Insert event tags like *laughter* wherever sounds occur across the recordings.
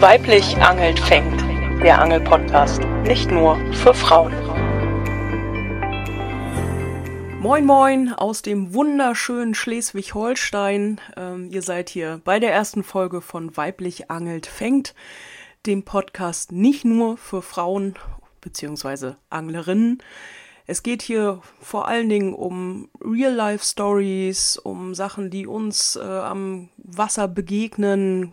Weiblich angelt fängt. Der Angel-Podcast. Nicht nur für Frauen. Moin Moin aus dem wunderschönen Schleswig-Holstein. Ähm, ihr seid hier bei der ersten Folge von Weiblich angelt fängt, dem Podcast nicht nur für Frauen bzw. Anglerinnen. Es geht hier vor allen Dingen um Real-Life-Stories, um Sachen, die uns äh, am Wasser begegnen,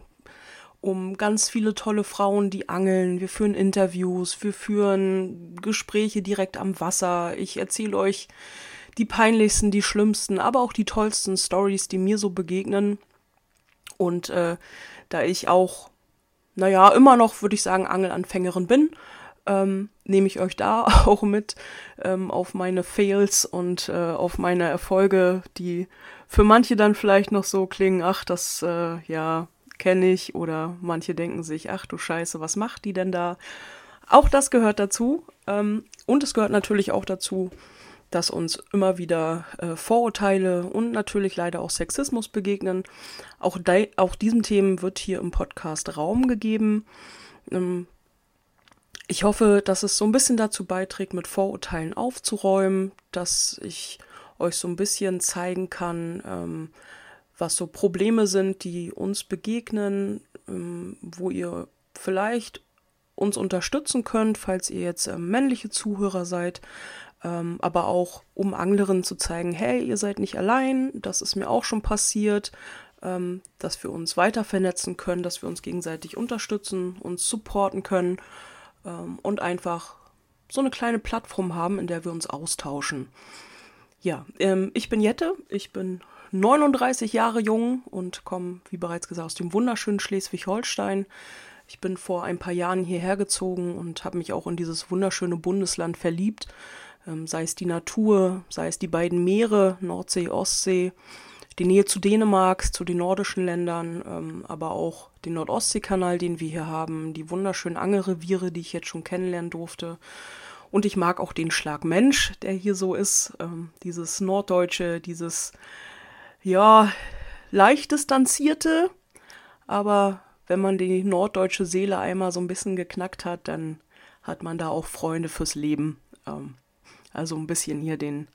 um ganz viele tolle Frauen, die angeln. Wir führen Interviews, wir führen Gespräche direkt am Wasser. Ich erzähle euch die peinlichsten, die schlimmsten, aber auch die tollsten Stories, die mir so begegnen. Und äh, da ich auch, naja, immer noch, würde ich sagen, Angelanfängerin bin, ähm, nehme ich euch da *laughs* auch mit ähm, auf meine Fails und äh, auf meine Erfolge, die für manche dann vielleicht noch so klingen, ach, das, äh, ja, kenne ich oder manche denken sich, ach du Scheiße, was macht die denn da? Auch das gehört dazu. Ähm, und es gehört natürlich auch dazu, dass uns immer wieder äh, Vorurteile und natürlich leider auch Sexismus begegnen. Auch, auch diesen Themen wird hier im Podcast Raum gegeben. Ähm, ich hoffe, dass es so ein bisschen dazu beiträgt, mit Vorurteilen aufzuräumen, dass ich euch so ein bisschen zeigen kann, ähm, was so Probleme sind, die uns begegnen, ähm, wo ihr vielleicht uns unterstützen könnt, falls ihr jetzt äh, männliche Zuhörer seid, ähm, aber auch um anderen zu zeigen, hey, ihr seid nicht allein, das ist mir auch schon passiert, ähm, dass wir uns weiter vernetzen können, dass wir uns gegenseitig unterstützen, uns supporten können ähm, und einfach so eine kleine Plattform haben, in der wir uns austauschen. Ja, ähm, ich bin Jette, ich bin 39 Jahre jung und komme, wie bereits gesagt, aus dem wunderschönen Schleswig-Holstein. Ich bin vor ein paar Jahren hierher gezogen und habe mich auch in dieses wunderschöne Bundesland verliebt. Ähm, sei es die Natur, sei es die beiden Meere, Nordsee, Ostsee, die Nähe zu Dänemark, zu den nordischen Ländern, ähm, aber auch den Nordostseekanal, den wir hier haben, die wunderschönen Angelreviere, die ich jetzt schon kennenlernen durfte. Und ich mag auch den Schlag Mensch, der hier so ist, ähm, dieses Norddeutsche, dieses ja, leicht distanzierte, aber wenn man die norddeutsche Seele einmal so ein bisschen geknackt hat, dann hat man da auch Freunde fürs Leben. Ähm, also ein bisschen hier den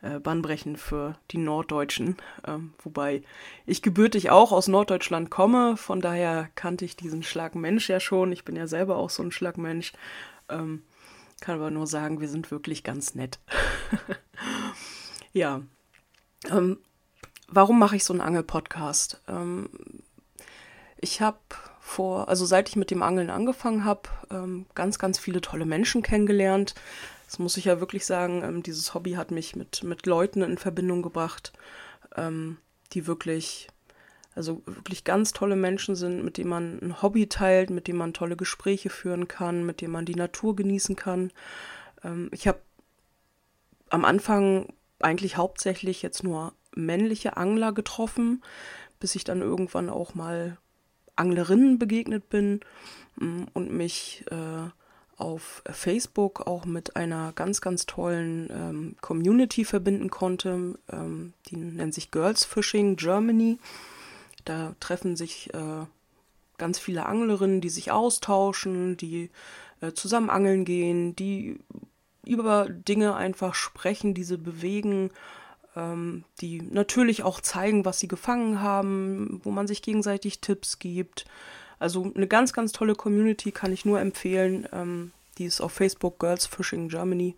äh, Bannbrechen für die Norddeutschen. Ähm, wobei ich gebürtig auch aus Norddeutschland komme, von daher kannte ich diesen Schlagmensch ja schon. Ich bin ja selber auch so ein Schlagmensch. Ähm, kann aber nur sagen, wir sind wirklich ganz nett. *laughs* ja. Ähm, warum mache ich so einen Angel-Podcast? Ähm, ich habe vor, also seit ich mit dem Angeln angefangen habe, ähm, ganz, ganz viele tolle Menschen kennengelernt. Das muss ich ja wirklich sagen, ähm, dieses Hobby hat mich mit, mit Leuten in Verbindung gebracht, ähm, die wirklich, also wirklich ganz tolle Menschen sind, mit denen man ein Hobby teilt, mit denen man tolle Gespräche führen kann, mit denen man die Natur genießen kann. Ähm, ich habe am Anfang eigentlich hauptsächlich jetzt nur männliche Angler getroffen, bis ich dann irgendwann auch mal Anglerinnen begegnet bin mm, und mich äh, auf Facebook auch mit einer ganz, ganz tollen ähm, Community verbinden konnte. Ähm, die nennt sich Girls Fishing Germany. Da treffen sich äh, ganz viele Anglerinnen, die sich austauschen, die äh, zusammen angeln gehen, die über Dinge einfach sprechen, die sie bewegen ähm, die natürlich auch zeigen, was sie gefangen haben, wo man sich gegenseitig Tipps gibt. Also eine ganz, ganz tolle Community kann ich nur empfehlen. Ähm, die ist auf Facebook Girls Fishing Germany.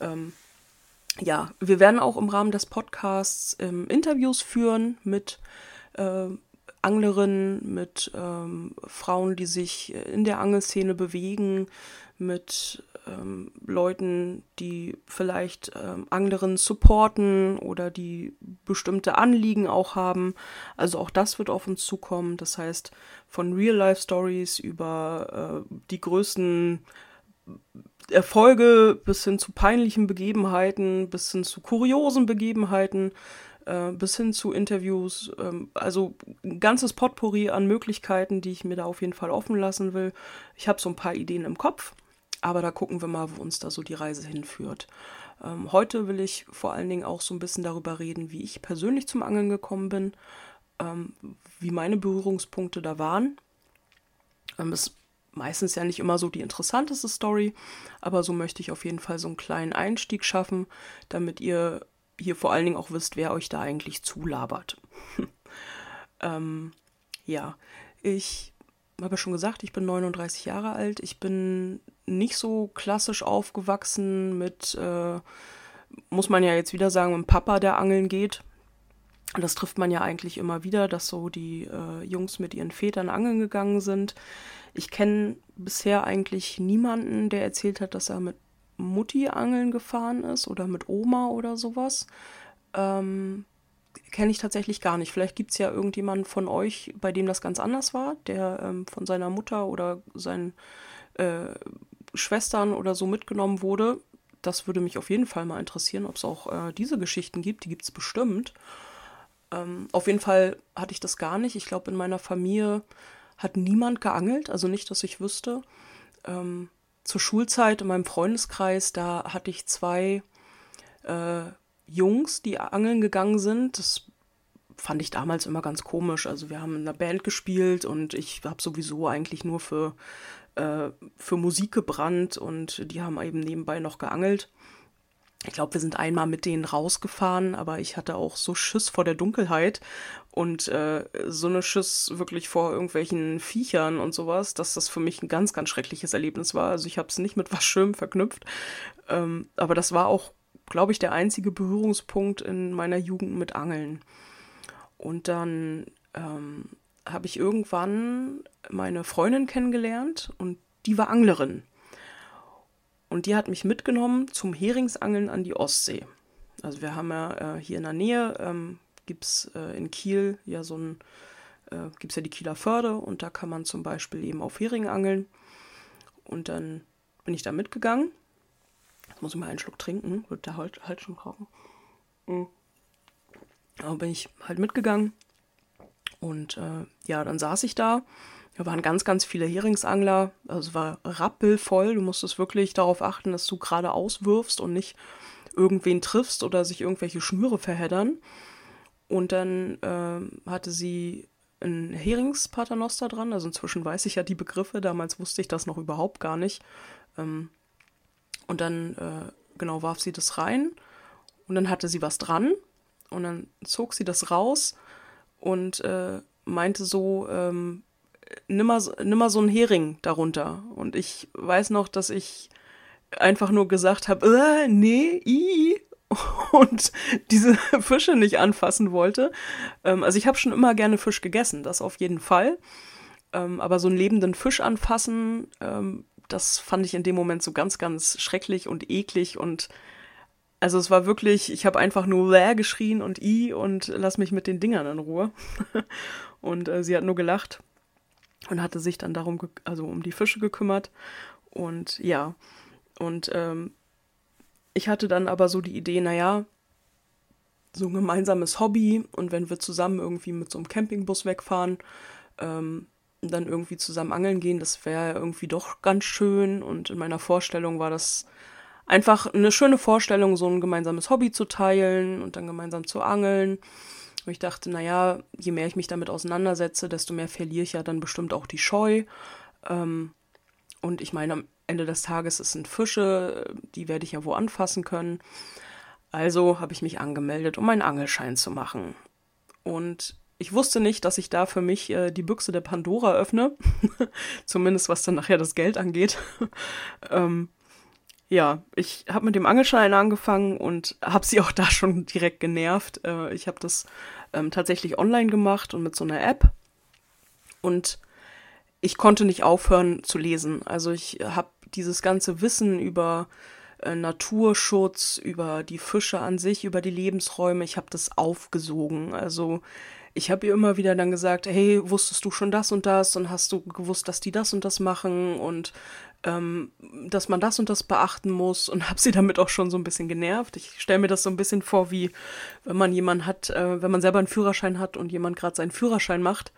Ähm, ja, wir werden auch im Rahmen des Podcasts ähm, Interviews führen mit äh, Anglerinnen, mit ähm, Frauen, die sich in der Angelszene bewegen, mit ähm, Leuten, die vielleicht ähm, anderen supporten oder die bestimmte Anliegen auch haben. Also auch das wird auf uns zukommen. Das heißt, von Real-Life-Stories über äh, die größten Erfolge bis hin zu peinlichen Begebenheiten, bis hin zu kuriosen Begebenheiten, äh, bis hin zu Interviews. Ähm, also ein ganzes Potpourri an Möglichkeiten, die ich mir da auf jeden Fall offen lassen will. Ich habe so ein paar Ideen im Kopf aber da gucken wir mal, wo uns da so die Reise hinführt. Ähm, heute will ich vor allen Dingen auch so ein bisschen darüber reden, wie ich persönlich zum Angeln gekommen bin, ähm, wie meine Berührungspunkte da waren. Ähm, ist meistens ja nicht immer so die interessanteste Story, aber so möchte ich auf jeden Fall so einen kleinen Einstieg schaffen, damit ihr hier vor allen Dingen auch wisst, wer euch da eigentlich zulabert. *laughs* ähm, ja, ich habe ja schon gesagt, ich bin 39 Jahre alt. Ich bin nicht so klassisch aufgewachsen mit, äh, muss man ja jetzt wieder sagen, mit dem Papa, der angeln geht. Das trifft man ja eigentlich immer wieder, dass so die äh, Jungs mit ihren Vätern angeln gegangen sind. Ich kenne bisher eigentlich niemanden, der erzählt hat, dass er mit Mutti angeln gefahren ist oder mit Oma oder sowas. Ähm, kenne ich tatsächlich gar nicht. Vielleicht gibt es ja irgendjemanden von euch, bei dem das ganz anders war, der ähm, von seiner Mutter oder seinen äh, Schwestern oder so mitgenommen wurde. Das würde mich auf jeden Fall mal interessieren, ob es auch äh, diese Geschichten gibt. Die gibt es bestimmt. Ähm, auf jeden Fall hatte ich das gar nicht. Ich glaube, in meiner Familie hat niemand geangelt, also nicht, dass ich wüsste. Ähm, zur Schulzeit in meinem Freundeskreis, da hatte ich zwei äh, Jungs, die angeln gegangen sind. Das fand ich damals immer ganz komisch. Also wir haben in einer Band gespielt und ich habe sowieso eigentlich nur für, äh, für Musik gebrannt und die haben eben nebenbei noch geangelt. Ich glaube, wir sind einmal mit denen rausgefahren, aber ich hatte auch so Schiss vor der Dunkelheit und äh, so eine Schiss wirklich vor irgendwelchen Viechern und sowas, dass das für mich ein ganz, ganz schreckliches Erlebnis war. Also ich habe es nicht mit was Schönem verknüpft, ähm, aber das war auch, glaube ich, der einzige Berührungspunkt in meiner Jugend mit Angeln. Und dann ähm, habe ich irgendwann meine Freundin kennengelernt und die war Anglerin. Und die hat mich mitgenommen zum Heringsangeln an die Ostsee. Also wir haben ja äh, hier in der Nähe, ähm, gibt es äh, in Kiel ja so ein, äh, gibt es ja die Kieler Förde und da kann man zum Beispiel eben auf Hering angeln. Und dann bin ich da mitgegangen. Jetzt muss ich mal einen Schluck trinken, wird der halt, halt schon kochen. Mhm. Da bin ich halt mitgegangen. Und äh, ja, dann saß ich da da waren ganz, ganz viele Heringsangler. Also es war rappelvoll. Du musstest wirklich darauf achten, dass du gerade auswirfst und nicht irgendwen triffst oder sich irgendwelche Schnüre verheddern. Und dann äh, hatte sie ein Heringspaternoster dran. Also inzwischen weiß ich ja die Begriffe. Damals wusste ich das noch überhaupt gar nicht. Ähm, und dann, äh, genau, warf sie das rein. Und dann hatte sie was dran. Und dann zog sie das raus und äh, meinte so, ähm, nimm mal, nimm mal so einen Hering darunter. Und ich weiß noch, dass ich einfach nur gesagt habe, äh, nee, i *laughs* und diese *laughs* Fische nicht anfassen wollte. Ähm, also ich habe schon immer gerne Fisch gegessen, das auf jeden Fall. Ähm, aber so einen lebenden Fisch anfassen, ähm, das fand ich in dem Moment so ganz, ganz schrecklich und eklig und also es war wirklich, ich habe einfach nur Läh geschrien und i und lass mich mit den Dingern in Ruhe. *laughs* und äh, sie hat nur gelacht und hatte sich dann darum, also um die Fische gekümmert. Und ja, und ähm, ich hatte dann aber so die Idee, naja, so ein gemeinsames Hobby und wenn wir zusammen irgendwie mit so einem Campingbus wegfahren, ähm, dann irgendwie zusammen angeln gehen, das wäre irgendwie doch ganz schön. Und in meiner Vorstellung war das einfach eine schöne Vorstellung, so ein gemeinsames Hobby zu teilen und dann gemeinsam zu angeln. Und ich dachte, naja, je mehr ich mich damit auseinandersetze, desto mehr verliere ich ja dann bestimmt auch die Scheu. Ähm, und ich meine, am Ende des Tages es sind Fische, die werde ich ja wo anfassen können. Also habe ich mich angemeldet, um einen Angelschein zu machen. Und ich wusste nicht, dass ich da für mich äh, die Büchse der Pandora öffne. *laughs* Zumindest was dann nachher das Geld angeht. *laughs* ähm, ja, ich habe mit dem Angelschein angefangen und habe sie auch da schon direkt genervt. Äh, ich habe das ähm, tatsächlich online gemacht und mit so einer App. Und ich konnte nicht aufhören zu lesen. Also ich habe dieses ganze Wissen über äh, Naturschutz, über die Fische an sich, über die Lebensräume, ich habe das aufgesogen. Also ich habe ihr immer wieder dann gesagt, hey, wusstest du schon das und das und hast du gewusst, dass die das und das machen und ähm, dass man das und das beachten muss und habe sie damit auch schon so ein bisschen genervt. Ich stelle mir das so ein bisschen vor, wie wenn man jemanden hat, äh, wenn man selber einen Führerschein hat und jemand gerade seinen Führerschein macht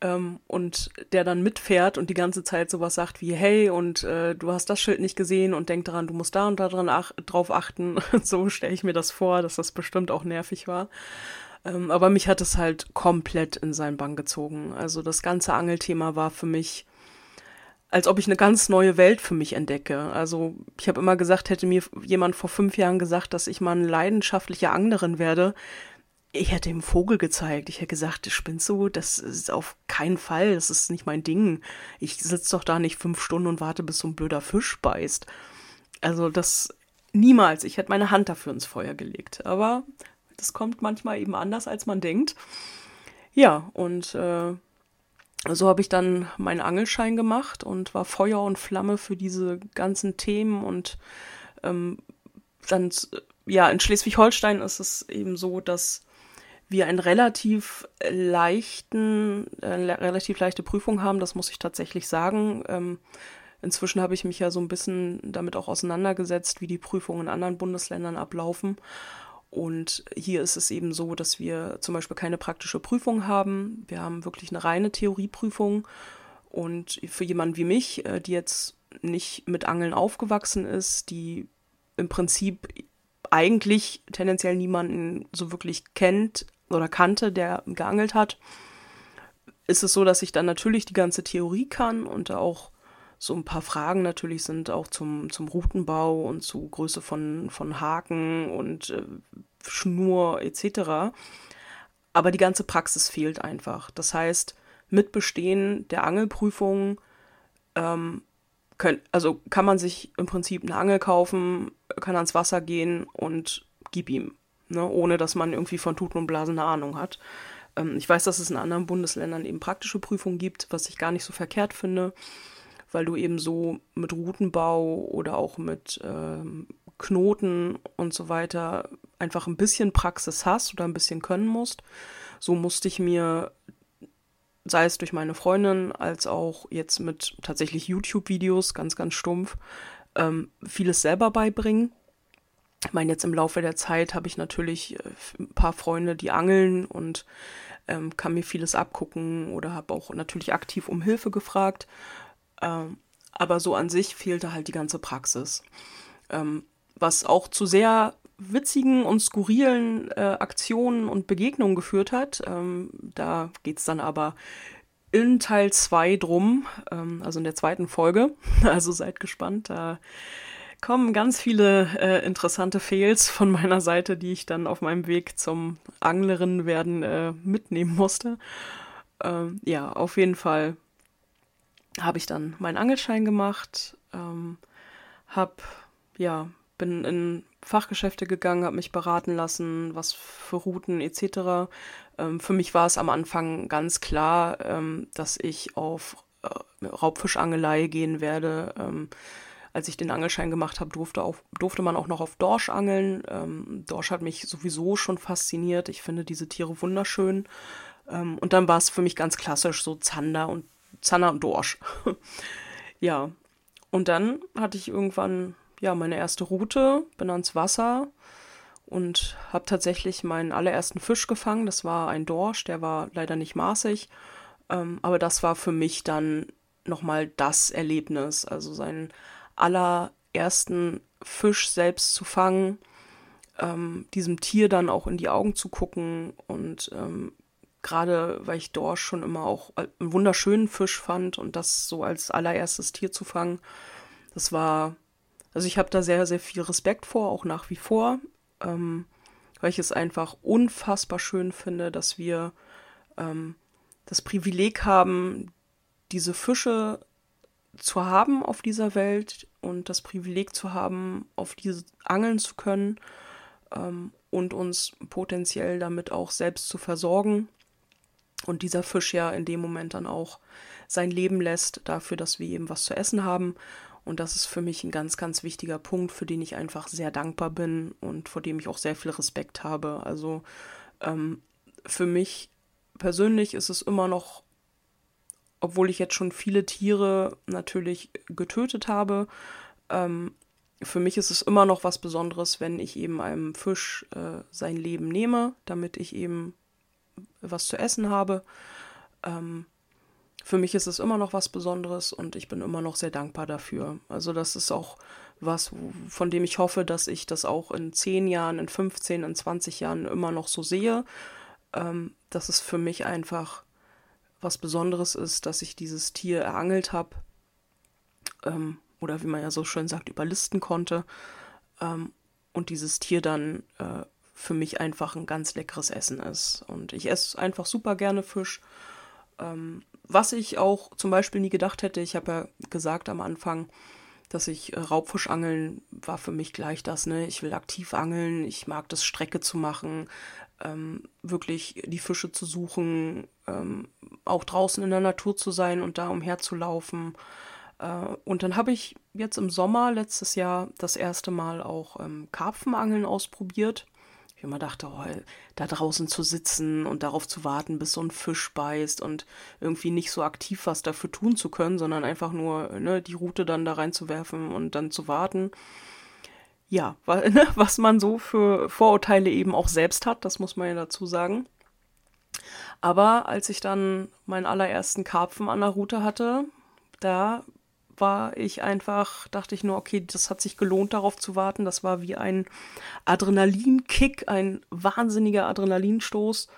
ähm, und der dann mitfährt und die ganze Zeit sowas sagt wie, hey, und äh, du hast das Schild nicht gesehen und denk daran, du musst da und da dran ach drauf achten. *laughs* so stelle ich mir das vor, dass das bestimmt auch nervig war. Ähm, aber mich hat es halt komplett in seinen Bann gezogen. Also das ganze Angelthema war für mich, als ob ich eine ganz neue Welt für mich entdecke. Also ich habe immer gesagt, hätte mir jemand vor fünf Jahren gesagt, dass ich mal eine leidenschaftliche Anglerin werde, ich hätte ihm Vogel gezeigt. Ich hätte gesagt, spinnst du? Das ist auf keinen Fall. Das ist nicht mein Ding. Ich sitze doch da nicht fünf Stunden und warte, bis so ein blöder Fisch beißt. Also das niemals. Ich hätte meine Hand dafür ins Feuer gelegt. Aber das kommt manchmal eben anders, als man denkt. Ja, und äh, so habe ich dann meinen Angelschein gemacht und war Feuer und Flamme für diese ganzen Themen und ähm, dann, ja, in Schleswig-Holstein ist es eben so, dass wir einen relativ leichten, äh, relativ leichte Prüfung haben, das muss ich tatsächlich sagen. Ähm, inzwischen habe ich mich ja so ein bisschen damit auch auseinandergesetzt, wie die Prüfungen in anderen Bundesländern ablaufen. Und hier ist es eben so, dass wir zum Beispiel keine praktische Prüfung haben. Wir haben wirklich eine reine Theorieprüfung. Und für jemanden wie mich, äh, die jetzt nicht mit Angeln aufgewachsen ist, die im Prinzip eigentlich tendenziell niemanden so wirklich kennt, oder kannte, der geangelt hat, ist es so, dass ich dann natürlich die ganze Theorie kann und auch so ein paar Fragen natürlich sind auch zum, zum Routenbau und zu Größe von, von Haken und äh, Schnur etc. Aber die ganze Praxis fehlt einfach. Das heißt, mit Bestehen der Angelprüfung ähm, können, also kann man sich im Prinzip eine Angel kaufen, kann ans Wasser gehen und gib ihm ne, ohne dass man irgendwie von Tuten und Blasen eine Ahnung hat. Ähm, ich weiß, dass es in anderen Bundesländern eben praktische Prüfungen gibt, was ich gar nicht so verkehrt finde, weil du eben so mit Routenbau oder auch mit ähm, Knoten und so weiter einfach ein bisschen Praxis hast oder ein bisschen können musst. So musste ich mir, sei es durch meine Freundin, als auch jetzt mit tatsächlich YouTube-Videos, ganz, ganz stumpf, ähm, vieles selber beibringen. Ich meine, jetzt im Laufe der Zeit habe ich natürlich äh, ein paar Freunde, die angeln und ähm, kann mir vieles abgucken oder habe auch natürlich aktiv um Hilfe gefragt. Ähm, aber so an sich fehlte halt die ganze Praxis. Ähm, was auch zu sehr witzigen und skurrilen äh, Aktionen und Begegnungen geführt hat. Ähm, da geht es dann aber in Teil 2 drum, ähm, also in der zweiten Folge. *laughs* Also seid gespannt. Da kommen ganz viele äh, interessante Fails von meiner Seite, die ich dann auf meinem Weg zum Anglerin werden äh, mitnehmen musste. Ähm, ja, auf jeden Fall habe ich dann meinen Angelschein gemacht, ähm, hab, ja, bin in Fachgeschäfte gegangen, habe mich beraten lassen, was für Routen etc. Ähm, für mich war es am Anfang ganz klar, ähm, dass ich auf äh, Raubfischangelei gehen werde. Ähm, als ich den Angelschein gemacht habe, durfte, durfte man auch noch auf Dorsch angeln. Ähm, Dorsch hat mich sowieso schon fasziniert. Ich finde diese Tiere wunderschön. Ähm, und dann war es für mich ganz klassisch so Zander und Zander und Dorsch. *laughs* ja. Und dann hatte ich irgendwann ja meine erste Route, bin ans Wasser und habe tatsächlich meinen allerersten Fisch gefangen. Das war ein Dorsch, der war leider nicht maßig. Ähm, aber das war für mich dann nochmal das Erlebnis. Also sein allerersten Fisch selbst zu fangen, ähm, diesem Tier dann auch in die Augen zu gucken und ähm, gerade weil ich Dorsch schon immer auch einen wunderschönen Fisch fand und das so als allererstes Tier zu fangen, das war, also ich habe da sehr, sehr viel Respekt vor, auch nach wie vor, ähm, weil ich es einfach unfassbar schön finde, dass wir ähm, das Privileg haben, diese Fische zu haben auf dieser Welt und das Privileg zu haben, auf diese angeln zu können ähm, und uns potenziell damit auch selbst zu versorgen. Und dieser Fisch ja in dem Moment dann auch sein Leben lässt, dafür, dass wir eben was zu essen haben. Und das ist für mich ein ganz, ganz wichtiger Punkt, für den ich einfach sehr dankbar bin und vor dem ich auch sehr viel Respekt habe. Also ähm, für mich persönlich ist es immer noch obwohl ich jetzt schon viele Tiere natürlich getötet habe, ähm, für mich ist es immer noch was Besonderes, wenn ich eben einem Fisch äh, sein Leben nehme, damit ich eben was zu essen habe. Ähm, für mich ist es immer noch was Besonderes und ich bin immer noch sehr dankbar dafür. Also das ist auch was, von dem ich hoffe, dass ich das auch in 10 Jahren, in 15, in 20 Jahren immer noch so sehe ähm, dass es für mich einfach was Besonderes ist, dass ich dieses Tier erangelt habe ähm, oder wie man ja so schön sagt, überlisten konnte ähm, und dieses Tier dann äh, für mich einfach ein ganz leckeres Essen ist. Und ich esse einfach super gerne Fisch. Ähm, was ich auch zum Beispiel nie gedacht hätte, ich habe ja gesagt am Anfang, dass ich äh, Raubfischangeln war für mich gleich das, ne? Ich will aktiv angeln, ich mag das Strecke zu machen, ähm, wirklich die Fische zu suchen, ähm, auch draußen in der Natur zu sein und da umherzulaufen. Äh, und dann habe ich jetzt im Sommer letztes Jahr das erste Mal auch ähm, Karpfenangeln ausprobiert. Ich immer dachte, oh, da draußen zu sitzen und darauf zu warten, bis so ein Fisch beißt und irgendwie nicht so aktiv was dafür tun zu können, sondern einfach nur ne, die Route dann da reinzuwerfen und dann zu warten. Ja, *laughs* ne, was man so für Vorurteile eben auch selbst hat, das muss man ja dazu sagen. Aber als ich dann meinen allerersten Karpfen an der Route hatte, da war ich einfach, dachte ich nur, okay, das hat sich gelohnt, darauf zu warten. Das war wie ein Adrenalinkick, ein wahnsinniger Adrenalinstoß.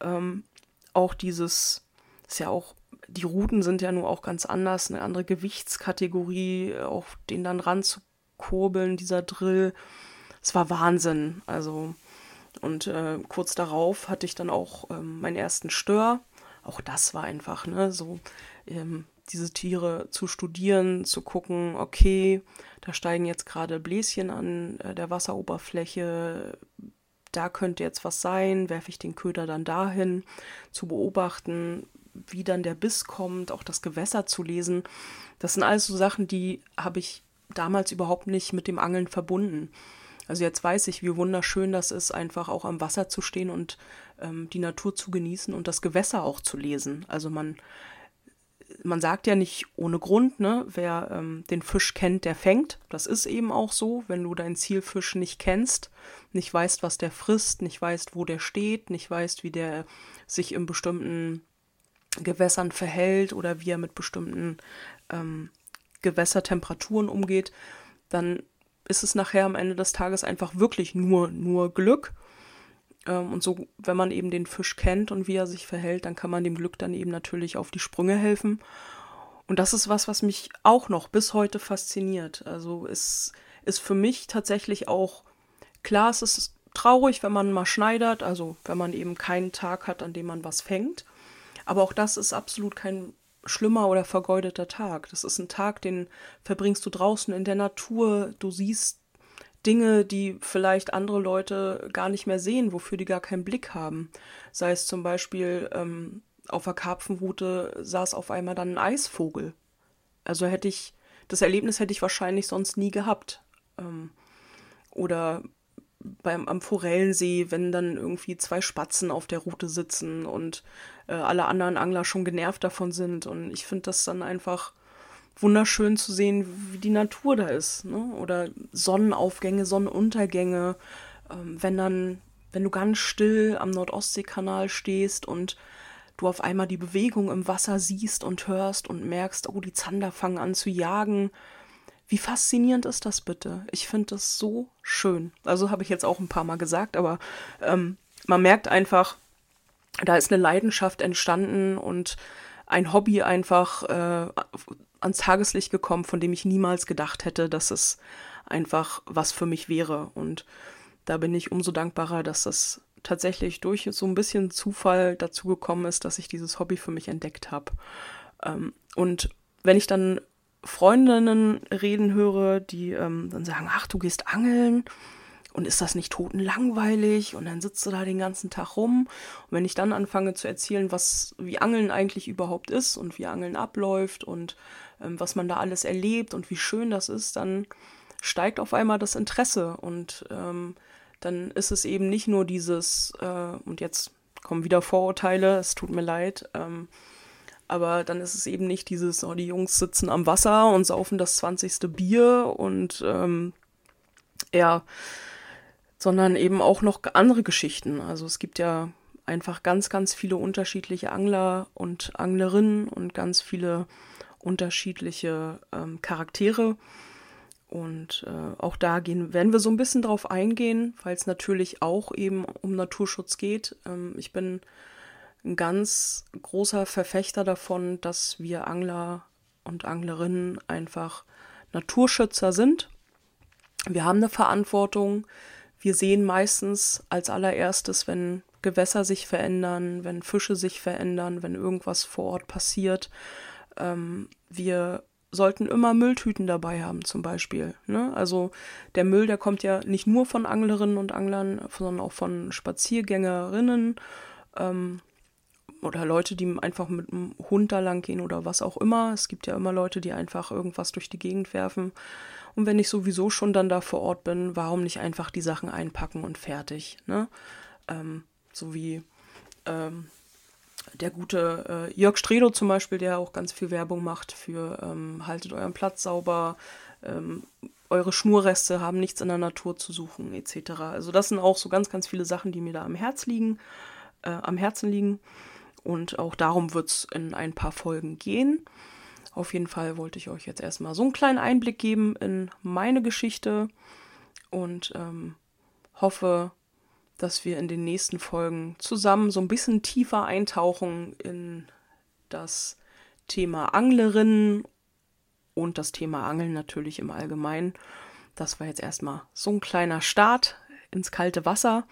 Ähm, auch dieses, ist ja auch, die Routen sind ja nur auch ganz anders, eine andere Gewichtskategorie, auf den dann ranzukurbeln, dieser Drill. Es war Wahnsinn. Also, und äh, kurz darauf hatte ich dann auch ähm, meinen ersten Stör. Auch das war einfach, ne, so ähm, diese Tiere zu studieren, zu gucken, okay, da steigen jetzt gerade Bläschen an äh, der Wasseroberfläche, da könnte jetzt was sein, werfe ich den Köder dann dahin, zu beobachten, wie dann der Biss kommt, auch das Gewässer zu lesen. Das sind alles so Sachen, die habe ich damals überhaupt nicht mit dem Angeln verbunden. Also jetzt weiß ich, wie wunderschön das ist, einfach auch am Wasser zu stehen und ähm, die Natur zu genießen und das Gewässer auch zu lesen. Also man man sagt ja nicht ohne Grund, ne, wer ähm, den Fisch kennt, der fängt. Das ist eben auch so, wenn du deinen Zielfisch nicht kennst, nicht weißt, was der frisst, nicht weißt, wo der steht, nicht weißt, wie der sich in bestimmten Gewässern verhält oder wie er mit bestimmten ähm, Gewässertemperaturen umgeht, dann ist es nachher am Ende des Tages einfach wirklich nur, nur Glück. Ähm, und so, wenn man eben den Fisch kennt und wie er sich verhält, dann kann man dem Glück dann eben natürlich auf die Sprünge helfen. Und das ist was, was mich auch noch bis heute fasziniert. Also es ist für mich tatsächlich auch klar, es ist traurig, wenn man mal schneidert, also wenn man eben keinen Tag hat, an dem man was fängt. Aber auch das ist absolut kein schlimmer oder vergeudeter Tag. Das ist ein Tag, den verbringst du draußen in der Natur, du siehst Dinge, die vielleicht andere Leute gar nicht mehr sehen, wofür die gar keinen Blick haben. Sei es zum Beispiel ähm, auf der Karpfenroute saß auf einmal dann ein Eisvogel. Also hätte ich, das Erlebnis hätte ich wahrscheinlich sonst nie gehabt. Ähm, oder beim, am Forellensee, wenn dann irgendwie zwei Spatzen auf der Route sitzen und äh, alle anderen Angler schon genervt davon sind. Und ich finde das dann einfach wunderschön zu sehen, wie die Natur da ist. Ne? Oder Sonnenaufgänge, Sonnenuntergänge. Ähm, wenn dann, wenn du ganz still am Nordostseekanal stehst und du auf einmal die Bewegung im Wasser siehst und hörst und merkst, oh, die Zander fangen an zu jagen. Wie faszinierend ist das bitte? Ich finde das so schön. Also habe ich jetzt auch ein paar Mal gesagt, aber ähm, man merkt einfach, da ist eine Leidenschaft entstanden und ein Hobby einfach äh, ans Tageslicht gekommen, von dem ich niemals gedacht hätte, dass es einfach was für mich wäre. Und da bin ich umso dankbarer, dass das tatsächlich durch so ein bisschen Zufall dazu gekommen ist, dass ich dieses Hobby für mich entdeckt habe. Ähm, und wenn ich dann Freundinnen reden höre, die ähm, dann sagen, ach, du gehst angeln und ist das nicht totenlangweilig und dann sitzt du da den ganzen Tag rum und wenn ich dann anfange zu erzählen, was wie Angeln eigentlich überhaupt ist und wie Angeln abläuft und was man da alles erlebt und wie schön das ist, dann steigt auf einmal das Interesse und ähm, dann ist es eben nicht nur dieses äh, und jetzt kommen wieder Vorurteile, es tut mir leid, ähm, aber dann ist es eben nicht dieses, oh, die Jungs sitzen am Wasser und saufen das 20. Bier und ähm, ja, sondern eben auch noch andere Geschichten. Also es gibt ja einfach ganz, ganz viele unterschiedliche Angler und Anglerinnen und ganz viele unterschiedliche ähm, Charaktere. Und äh, auch da gehen, werden wir so ein bisschen drauf eingehen, weil es natürlich auch eben um Naturschutz geht. Ähm, ich bin ein ganz großer Verfechter davon, dass wir Angler und Anglerinnen einfach Naturschützer sind. Wir haben eine Verantwortung. Wir sehen meistens als allererstes, wenn Gewässer sich verändern, wenn Fische sich verändern, wenn irgendwas vor Ort passiert. Ähm, wir sollten immer Mülltüten dabei haben, zum Beispiel. Ne? Also der Müll, der kommt ja nicht nur von Anglerinnen und Anglern, sondern auch von Spaziergängerinnen ähm, oder Leute, die einfach mit einem Hund da lang gehen oder was auch immer. Es gibt ja immer Leute, die einfach irgendwas durch die Gegend werfen. Und wenn ich sowieso schon dann da vor Ort bin, warum nicht einfach die Sachen einpacken und fertig? Ne? Ähm, so wie ähm, der gute äh, Jörg Stredo zum Beispiel, der auch ganz viel Werbung macht für ähm, haltet euren Platz sauber, ähm, eure Schnurreste haben nichts in der Natur zu suchen, etc. Also das sind auch so ganz, ganz viele Sachen, die mir da am Herz liegen, äh, am Herzen liegen. Und auch darum wird es in ein paar Folgen gehen. Auf jeden Fall wollte ich euch jetzt erstmal so einen kleinen Einblick geben in meine Geschichte und ähm, hoffe, dass wir in den nächsten Folgen zusammen so ein bisschen tiefer eintauchen in das Thema Anglerinnen und das Thema Angeln natürlich im Allgemeinen. Das war jetzt erstmal so ein kleiner Start ins kalte Wasser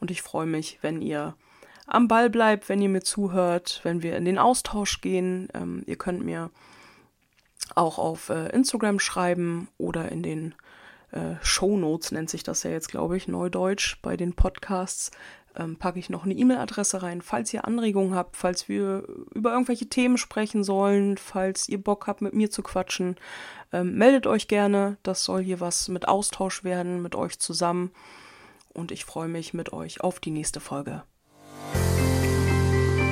und ich freue mich, wenn ihr am Ball bleibt, wenn ihr mir zuhört, wenn wir in den Austausch gehen. Ähm, ihr könnt mir auch auf äh, Instagram schreiben oder in den äh, Show Notes nennt sich das ja jetzt, glaube ich, neudeutsch bei den Podcasts. Ähm, packe ich noch eine E-Mail-Adresse rein, falls ihr Anregungen habt, falls wir über irgendwelche Themen sprechen sollen, falls ihr Bock habt, mit mir zu quatschen, ähm, meldet euch gerne. Das soll hier was mit Austausch werden, mit euch zusammen. Und ich freue mich mit euch auf die nächste Folge.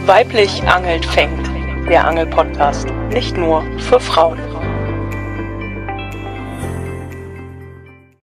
Weiblich angelt fängt. Der Angel-Podcast. Nicht nur für Frauen.